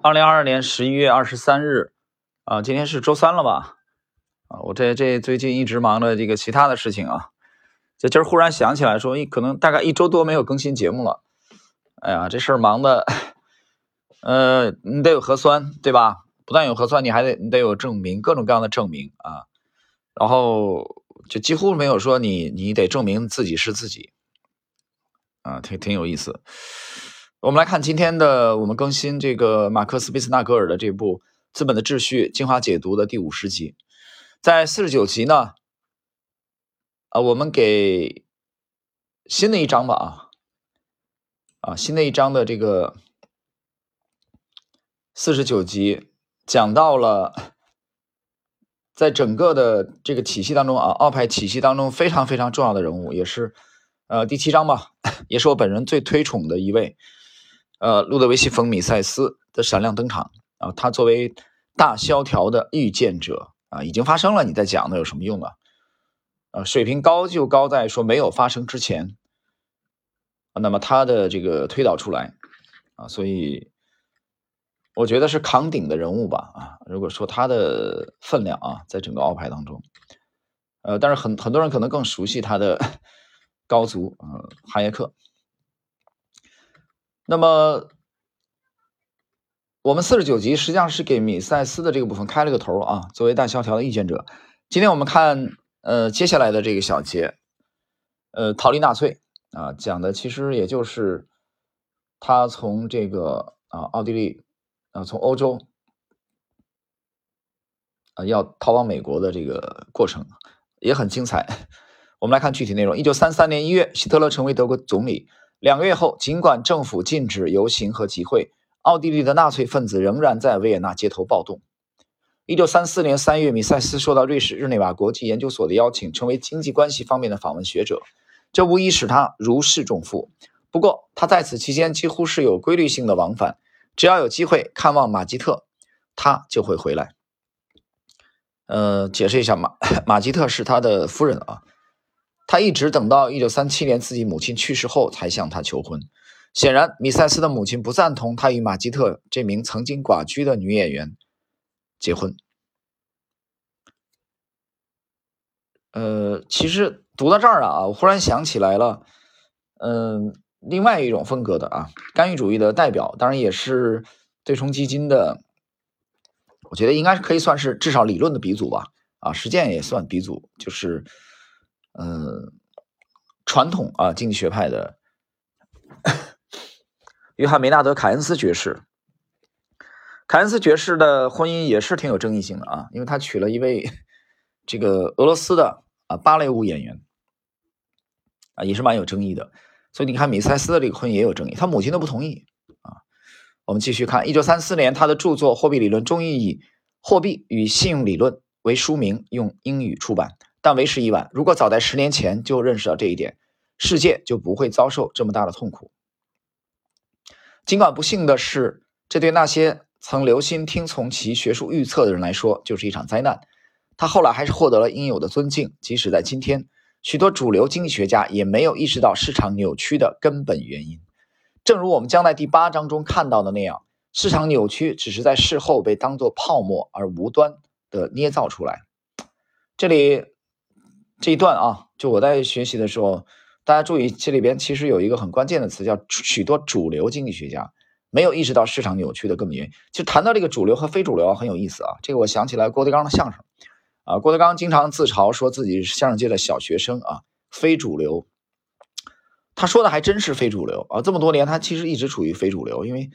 二零二二年十一月二十三日，啊，今天是周三了吧？啊，我这这最近一直忙着这个其他的事情啊，这今儿忽然想起来说，一可能大概一周多没有更新节目了。哎呀，这事儿忙的，呃，你得有核酸对吧？不但有核酸，你还得你得有证明，各种各样的证明啊。然后就几乎没有说你你得证明自己是自己，啊，挺挺有意思。我们来看今天的我们更新这个马克思·贝斯纳格尔的这部《资本的秩序》精华解读的第五十集，在四十九集呢，啊，我们给新的一章吧啊，啊，新的一章的这个四十九集讲到了，在整个的这个体系当中啊，奥派体系当中非常非常重要的人物，也是呃第七章吧，也是我本人最推崇的一位。呃，路德维希·冯·米塞斯的闪亮登场啊！他作为大萧条的预见者啊，已经发生了，你再讲那有什么用啊？啊，水平高就高在说没有发生之前啊，那么他的这个推导出来啊，所以我觉得是扛鼎的人物吧啊！如果说他的分量啊，在整个奥派当中，呃，但是很很多人可能更熟悉他的 高足啊，哈耶克。那么，我们四十九集实际上是给米塞斯的这个部分开了个头啊。作为大萧条的意见者，今天我们看呃接下来的这个小节，呃逃离纳粹啊，讲的其实也就是他从这个啊奥地利啊从欧洲啊要逃往美国的这个过程也很精彩。我们来看具体内容：一九三三年一月，希特勒成为德国总理。两个月后，尽管政府禁止游行和集会，奥地利的纳粹分子仍然在维也纳街头暴动。一九三四年三月，米塞斯受到瑞士日内瓦国际研究所的邀请，成为经济关系方面的访问学者，这无疑使他如释重负。不过，他在此期间几乎是有规律性的往返，只要有机会看望马吉特，他就会回来。呃，解释一下，马 马吉特是他的夫人啊。他一直等到一九三七年自己母亲去世后才向她求婚。显然，米塞斯的母亲不赞同他与马吉特这名曾经寡居的女演员结婚。呃，其实读到这儿啊，我忽然想起来了，嗯，另外一种风格的啊，干预主义的代表，当然也是对冲基金的，我觉得应该可以算是至少理论的鼻祖吧，啊，实践也算鼻祖，就是。嗯，传统啊，经济学派的 约翰梅纳德·凯恩斯爵士，凯恩斯爵士的婚姻也是挺有争议性的啊，因为他娶了一位这个俄罗斯的啊芭蕾舞演员啊，也是蛮有争议的。所以你看，米塞斯的这个婚姻也有争议，他母亲都不同意啊。我们继续看，一九三四年，他的著作《货币理论》终于以《货币与信用理论》为书名，用英语出版。但为时已晚。如果早在十年前就认识到这一点，世界就不会遭受这么大的痛苦。尽管不幸的是，这对那些曾留心听从其学术预测的人来说就是一场灾难。他后来还是获得了应有的尊敬，即使在今天，许多主流经济学家也没有意识到市场扭曲的根本原因。正如我们将在第八章中看到的那样，市场扭曲只是在事后被当作泡沫而无端的捏造出来。这里。这一段啊，就我在学习的时候，大家注意，这里边其实有一个很关键的词，叫许多主流经济学家没有意识到市场扭曲的根本原因。就谈到这个主流和非主流啊，很有意思啊。这个我想起来郭德纲的相声啊，郭德纲经常自嘲说自己是相声界的小学生啊，非主流。他说的还真是非主流啊，这么多年他其实一直处于非主流，因为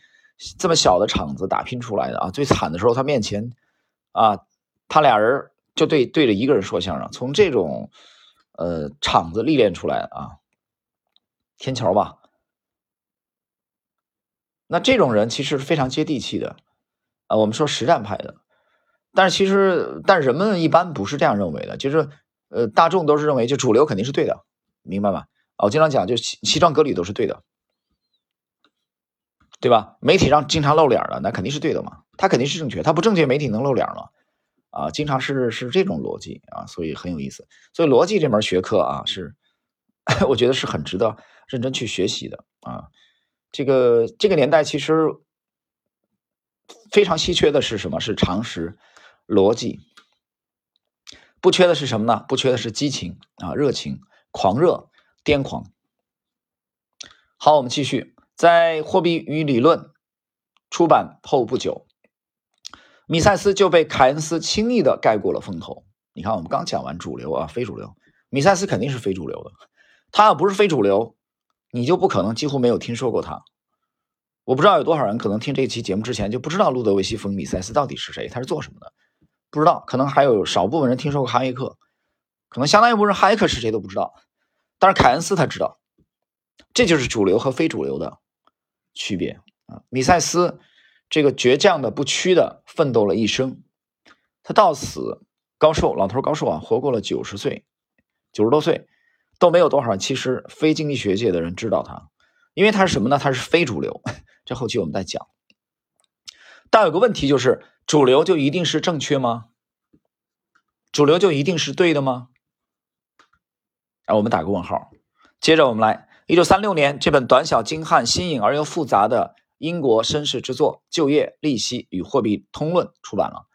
这么小的场子打拼出来的啊，最惨的时候他面前啊，他俩人。就对对着一个人说相声，从这种呃场子历练出来啊，天桥吧。那这种人其实是非常接地气的啊。我们说实战派的，但是其实，但人们一般不是这样认为的。就是呃，大众都是认为就主流肯定是对的，明白吗？我经常讲，就西西装革履都是对的，对吧？媒体上经常露脸的，那肯定是对的嘛，他肯定是正确，他不正确，媒体能露脸吗？啊，经常是是这种逻辑啊，所以很有意思。所以逻辑这门学科啊，是 我觉得是很值得认真去学习的啊。这个这个年代其实非常稀缺的是什么？是常识、逻辑。不缺的是什么呢？不缺的是激情啊，热情、狂热、癫狂。好，我们继续，在《货币与理论》出版后不久，米塞斯就被凯恩斯轻易的盖过了风头。你看，我们刚讲完主流啊，非主流，米塞斯肯定是非主流的。他要不是非主流，你就不可能几乎没有听说过他。我不知道有多少人可能听这期节目之前就不知道路德维希·冯·米塞斯到底是谁，他是做什么的，不知道。可能还有少部分人听说过哈耶克，可能相当一部分人哈耶克是谁都不知道。但是凯恩斯他知道，这就是主流和非主流的区别啊。米塞斯这个倔强的、不屈的奋斗了一生，他到死。高寿，老头高寿啊，活过了九十岁，九十多岁都没有多少。其实非经济学界的人知道他，因为他是什么呢？他是非主流。这后期我们再讲。但有个问题就是，主流就一定是正确吗？主流就一定是对的吗？啊，我们打个问号。接着我们来，一九三六年，这本短小精悍、新颖而又复杂的英国绅士之作《就业、利息与货币通论》出版了。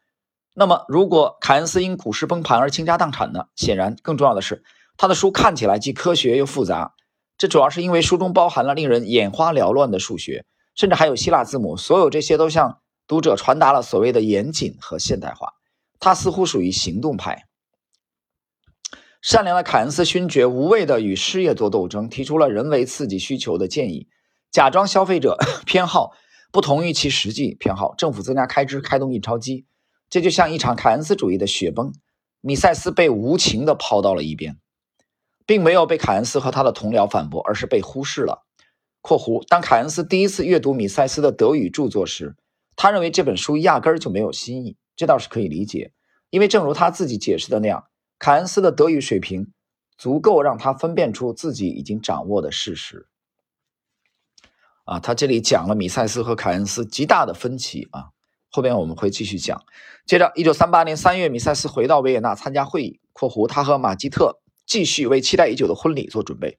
那么，如果凯恩斯因股市崩盘而倾家荡产呢？显然，更重要的是，他的书看起来既科学又复杂。这主要是因为书中包含了令人眼花缭乱的数学，甚至还有希腊字母。所有这些都向读者传达了所谓的严谨和现代化。他似乎属于行动派。善良的凯恩斯勋爵无畏地与失业做斗争，提出了人为刺激需求的建议，假装消费者 偏好不同于其实际偏好，政府增加开支，开动印钞机。这就像一场凯恩斯主义的雪崩，米塞斯被无情地抛到了一边，并没有被凯恩斯和他的同僚反驳，而是被忽视了。（括弧）当凯恩斯第一次阅读米塞斯的德语著作时，他认为这本书压根儿就没有新意。这倒是可以理解，因为正如他自己解释的那样，凯恩斯的德语水平足够让他分辨出自己已经掌握的事实。啊，他这里讲了米塞斯和凯恩斯极大的分歧啊。后边我们会继续讲。接着，一九三八年三月，米塞斯回到维也纳参加会议（括弧他和马基特继续为期待已久的婚礼做准备）。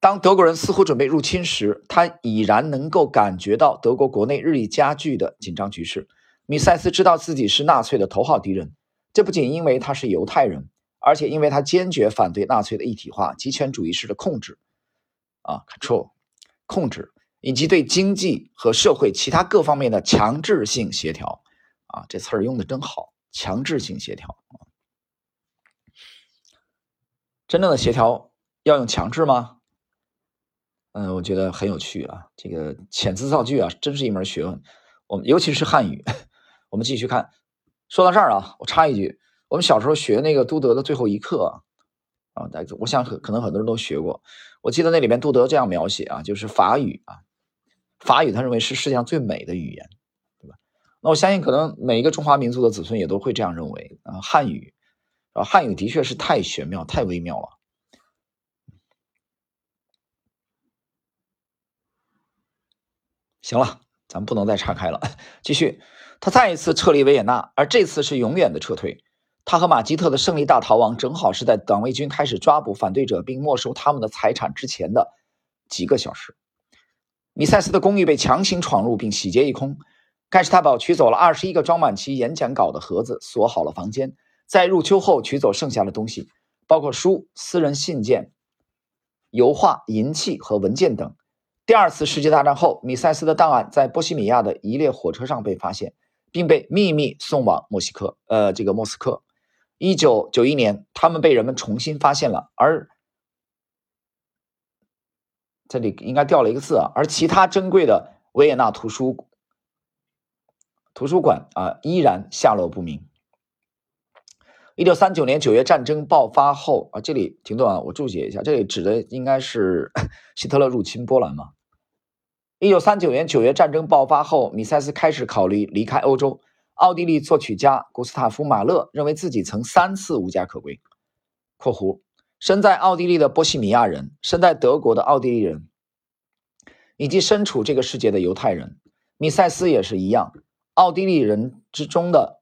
当德国人似乎准备入侵时，他已然能够感觉到德国国内日益加剧的紧张局势。米塞斯知道自己是纳粹的头号敌人，这不仅因为他是犹太人，而且因为他坚决反对纳粹的一体化、极权主义式的控制。啊，control，控制。以及对经济和社会其他各方面的强制性协调，啊，这词儿用的真好，强制性协调。真正的协调要用强制吗？嗯，我觉得很有趣啊。这个遣词造句啊，真是一门学问。我们尤其是汉语，我们继续看。说到这儿啊，我插一句，我们小时候学那个都德的最后一课啊，啊，大家我想可能很多人都学过。我记得那里面杜德这样描写啊，就是法语啊。法语，他认为是世界上最美的语言，对吧？那我相信，可能每一个中华民族的子孙也都会这样认为啊。汉语，啊，汉语的确是太玄妙、太微妙了。行了，咱们不能再岔开了，继续。他再一次撤离维也纳，而这次是永远的撤退。他和马吉特的胜利大逃亡，正好是在党卫军开始抓捕反对者并没收他们的财产之前的几个小时。米塞斯的公寓被强行闯入并洗劫一空，盖世太保取走了二十一个装满其演讲稿的盒子，锁好了房间。在入秋后取走剩下的东西，包括书、私人信件、油画、银器和文件等。第二次世界大战后，米塞斯的档案在波西米亚的一列火车上被发现，并被秘密送往莫西科。呃，这个莫斯科。一九九一年，他们被人们重新发现了，而。这里应该掉了一个字啊，而其他珍贵的维也纳图书图书馆啊，依然下落不明。一九三九年九月战争爆发后啊，这里停顿啊，我注解一下，这里指的应该是 希特勒入侵波兰嘛？一九三九年九月战争爆发后，米塞斯开始考虑离开欧洲。奥地利作曲家古斯塔夫·马勒认为自己曾三次无家可归（括弧）。身在奥地利的波西米亚人，身在德国的奥地利人，以及身处这个世界的犹太人，米塞斯也是一样。奥地利人之中的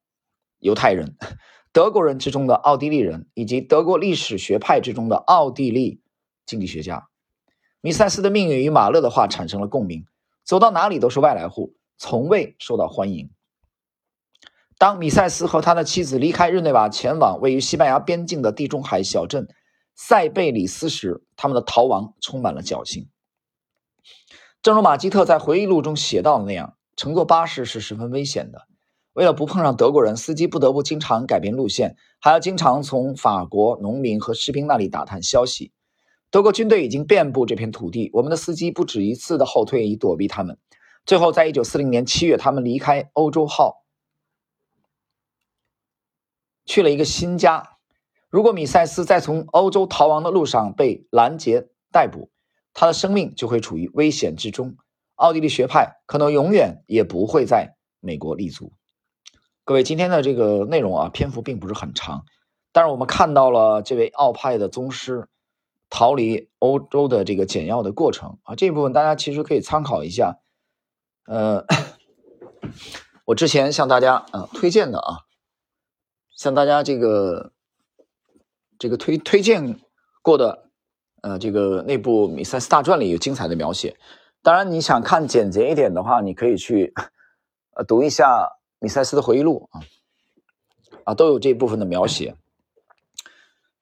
犹太人，德国人之中的奥地利人，以及德国历史学派之中的奥地利经济学家，米塞斯的命运与马勒的话产生了共鸣。走到哪里都是外来户，从未受到欢迎。当米塞斯和他的妻子离开日内瓦，前往位于西班牙边境的地中海小镇塞贝里斯时，他们的逃亡充满了侥幸。正如马基特在回忆录中写到的那样，乘坐巴士是十分危险的。为了不碰上德国人，司机不得不经常改变路线，还要经常从法国农民和士兵那里打探消息。德国军队已经遍布这片土地，我们的司机不止一次的后退以躲避他们。最后，在一九四零年七月，他们离开欧洲号，去了一个新家。如果米塞斯在从欧洲逃亡的路上被拦截逮捕，他的生命就会处于危险之中，奥地利学派可能永远也不会在美国立足。各位，今天的这个内容啊，篇幅并不是很长，但是我们看到了这位奥派的宗师逃离欧洲的这个简要的过程啊，这一部分大家其实可以参考一下。呃，我之前向大家啊推荐的啊，向大家这个这个推推荐过的。呃，这个内部米塞斯大传里有精彩的描写。当然，你想看简洁一点的话，你可以去呃读一下米塞斯的回忆录啊，啊都有这部分的描写。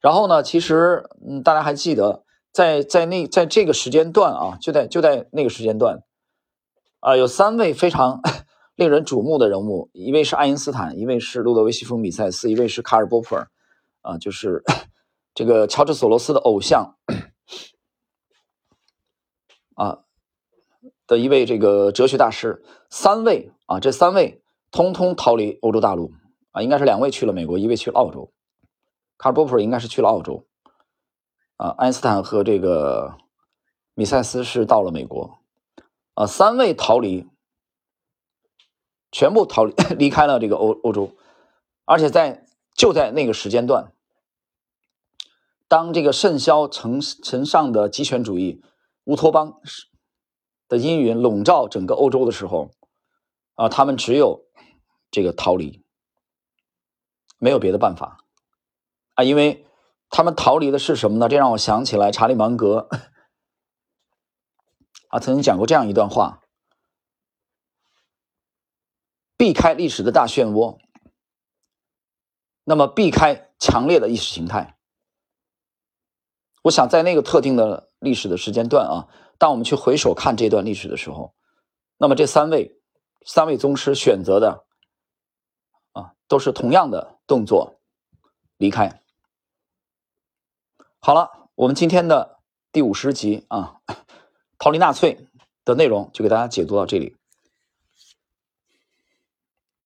然后呢，其实嗯，大家还记得在在那在这个时间段啊，就在就在那个时间段啊，有三位非常令人瞩目的人物，一位是爱因斯坦，一位是路德维希·冯·米塞斯，一位是卡尔·波普尔啊，就是这个乔治·索罗斯的偶像。啊，的一位这个哲学大师，三位啊，这三位通通逃离欧洲大陆啊，应该是两位去了美国，一位去了澳洲，卡尔波普尔应该是去了澳洲，啊，爱因斯坦和这个米塞斯是到了美国，啊，三位逃离，全部逃离 离开了这个欧欧洲，而且在就在那个时间段，当这个甚嚣尘尘上的极权主义。乌托邦的阴云笼罩整个欧洲的时候，啊，他们只有这个逃离，没有别的办法啊，因为他们逃离的是什么呢？这让我想起来查理芒格 啊曾经讲过这样一段话：避开历史的大漩涡，那么避开强烈的意识形态。我想在那个特定的。历史的时间段啊，当我们去回首看这段历史的时候，那么这三位三位宗师选择的啊，都是同样的动作，离开。好了，我们今天的第五十集啊，逃离纳粹的内容就给大家解读到这里。